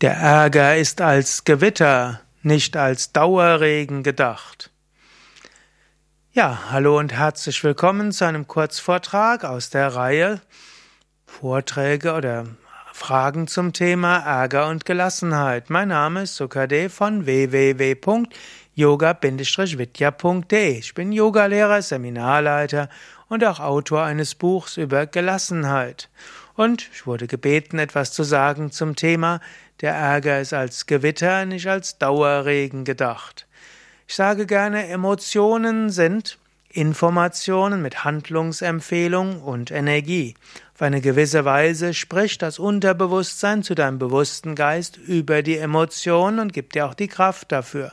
Der Ärger ist als Gewitter, nicht als Dauerregen gedacht. Ja, hallo und herzlich willkommen zu einem Kurzvortrag aus der Reihe Vorträge oder Fragen zum Thema Ärger und Gelassenheit. Mein Name ist Sukade von www.yoga-vidya.de. Ich bin Yogalehrer, Seminarleiter und auch Autor eines Buchs über Gelassenheit. Und ich wurde gebeten, etwas zu sagen zum Thema der Ärger ist als Gewitter, nicht als Dauerregen gedacht. Ich sage gerne, Emotionen sind Informationen mit Handlungsempfehlung und Energie. Auf eine gewisse Weise spricht das Unterbewusstsein zu deinem bewussten Geist über die Emotionen und gibt dir auch die Kraft dafür.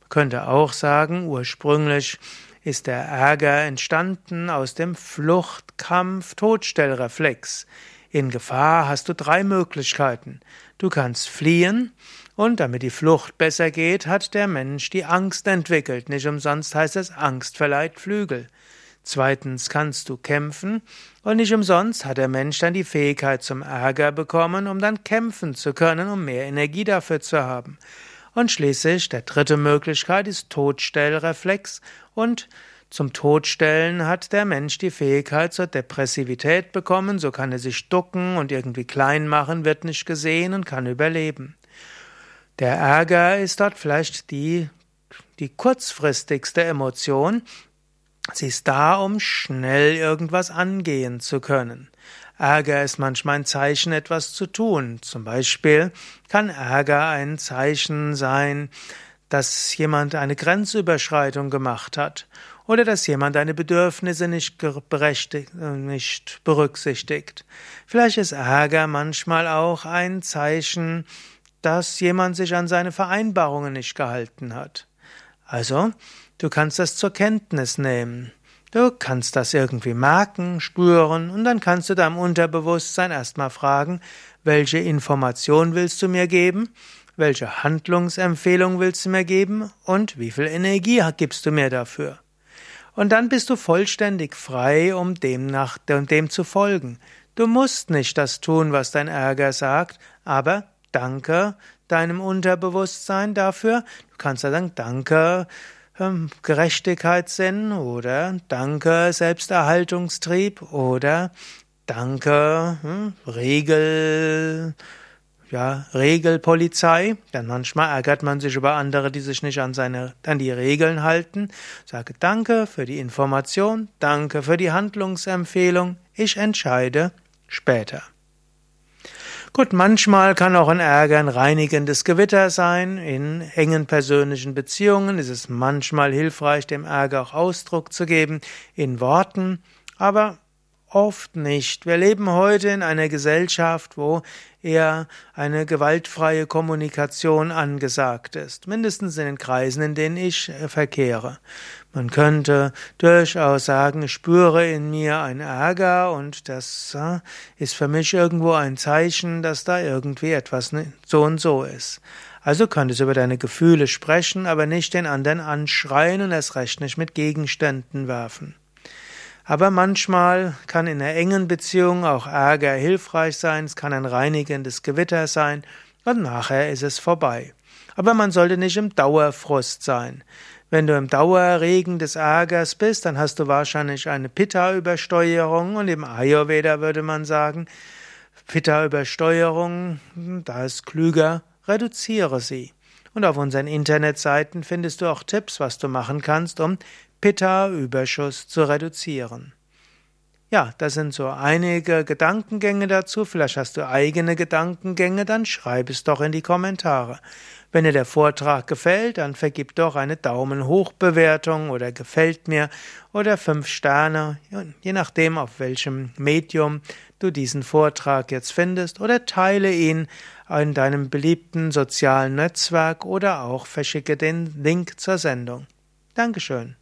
Man könnte auch sagen, ursprünglich ist der Ärger entstanden aus dem Fluchtkampf-Todstellreflex. In Gefahr hast du drei Möglichkeiten. Du kannst fliehen, und damit die Flucht besser geht, hat der Mensch die Angst entwickelt. Nicht umsonst heißt es Angst verleiht Flügel. Zweitens kannst du kämpfen, und nicht umsonst hat der Mensch dann die Fähigkeit zum Ärger bekommen, um dann kämpfen zu können, um mehr Energie dafür zu haben. Und schließlich, der dritte Möglichkeit ist Todstellreflex, und zum Todstellen hat der Mensch die Fähigkeit zur Depressivität bekommen, so kann er sich ducken und irgendwie klein machen, wird nicht gesehen und kann überleben. Der Ärger ist dort vielleicht die, die kurzfristigste Emotion. Sie ist da, um schnell irgendwas angehen zu können. Ärger ist manchmal ein Zeichen, etwas zu tun. Zum Beispiel kann Ärger ein Zeichen sein, dass jemand eine Grenzüberschreitung gemacht hat oder dass jemand deine Bedürfnisse nicht, nicht berücksichtigt. Vielleicht ist Ärger manchmal auch ein Zeichen, dass jemand sich an seine Vereinbarungen nicht gehalten hat. Also, du kannst das zur Kenntnis nehmen. Du kannst das irgendwie merken, spüren und dann kannst du deinem Unterbewusstsein erstmal fragen, welche Information willst du mir geben, welche Handlungsempfehlung willst du mir geben und wie viel Energie gibst du mir dafür. Und dann bist du vollständig frei, um dem nach dem zu folgen. Du musst nicht das tun, was dein Ärger sagt, aber danke deinem Unterbewusstsein dafür. Du kannst ja sagen, danke Gerechtigkeitssinn oder danke Selbsterhaltungstrieb oder danke hm, Regel ja, Regelpolizei, denn manchmal ärgert man sich über andere, die sich nicht an seine, an die Regeln halten. Sage Danke für die Information, danke für die Handlungsempfehlung, ich entscheide später. Gut, manchmal kann auch ein Ärger ein reinigendes Gewitter sein. In engen persönlichen Beziehungen ist es manchmal hilfreich, dem Ärger auch Ausdruck zu geben in Worten, aber Oft nicht. Wir leben heute in einer Gesellschaft, wo eher eine gewaltfreie Kommunikation angesagt ist, mindestens in den Kreisen, in denen ich äh, verkehre. Man könnte durchaus sagen, ich spüre in mir ein Ärger und das äh, ist für mich irgendwo ein Zeichen, dass da irgendwie etwas so und so ist. Also könntest du über deine Gefühle sprechen, aber nicht den anderen anschreien und erst recht nicht mit Gegenständen werfen. Aber manchmal kann in einer engen Beziehung auch Ärger hilfreich sein, es kann ein reinigendes Gewitter sein und nachher ist es vorbei. Aber man sollte nicht im Dauerfrust sein. Wenn du im Dauerregen des Ärgers bist, dann hast du wahrscheinlich eine Pitta-Übersteuerung und im Ayurveda würde man sagen, Pitta-Übersteuerung, da ist klüger, reduziere sie. Und auf unseren Internetseiten findest du auch Tipps, was du machen kannst, um Pitta-Überschuss zu reduzieren. Ja, das sind so einige Gedankengänge dazu. Vielleicht hast du eigene Gedankengänge, dann schreib es doch in die Kommentare. Wenn dir der Vortrag gefällt, dann vergib doch eine Daumen hoch Bewertung oder gefällt mir oder fünf Sterne, je nachdem auf welchem Medium du diesen Vortrag jetzt findest oder teile ihn in deinem beliebten sozialen Netzwerk oder auch verschicke den Link zur Sendung. Dankeschön.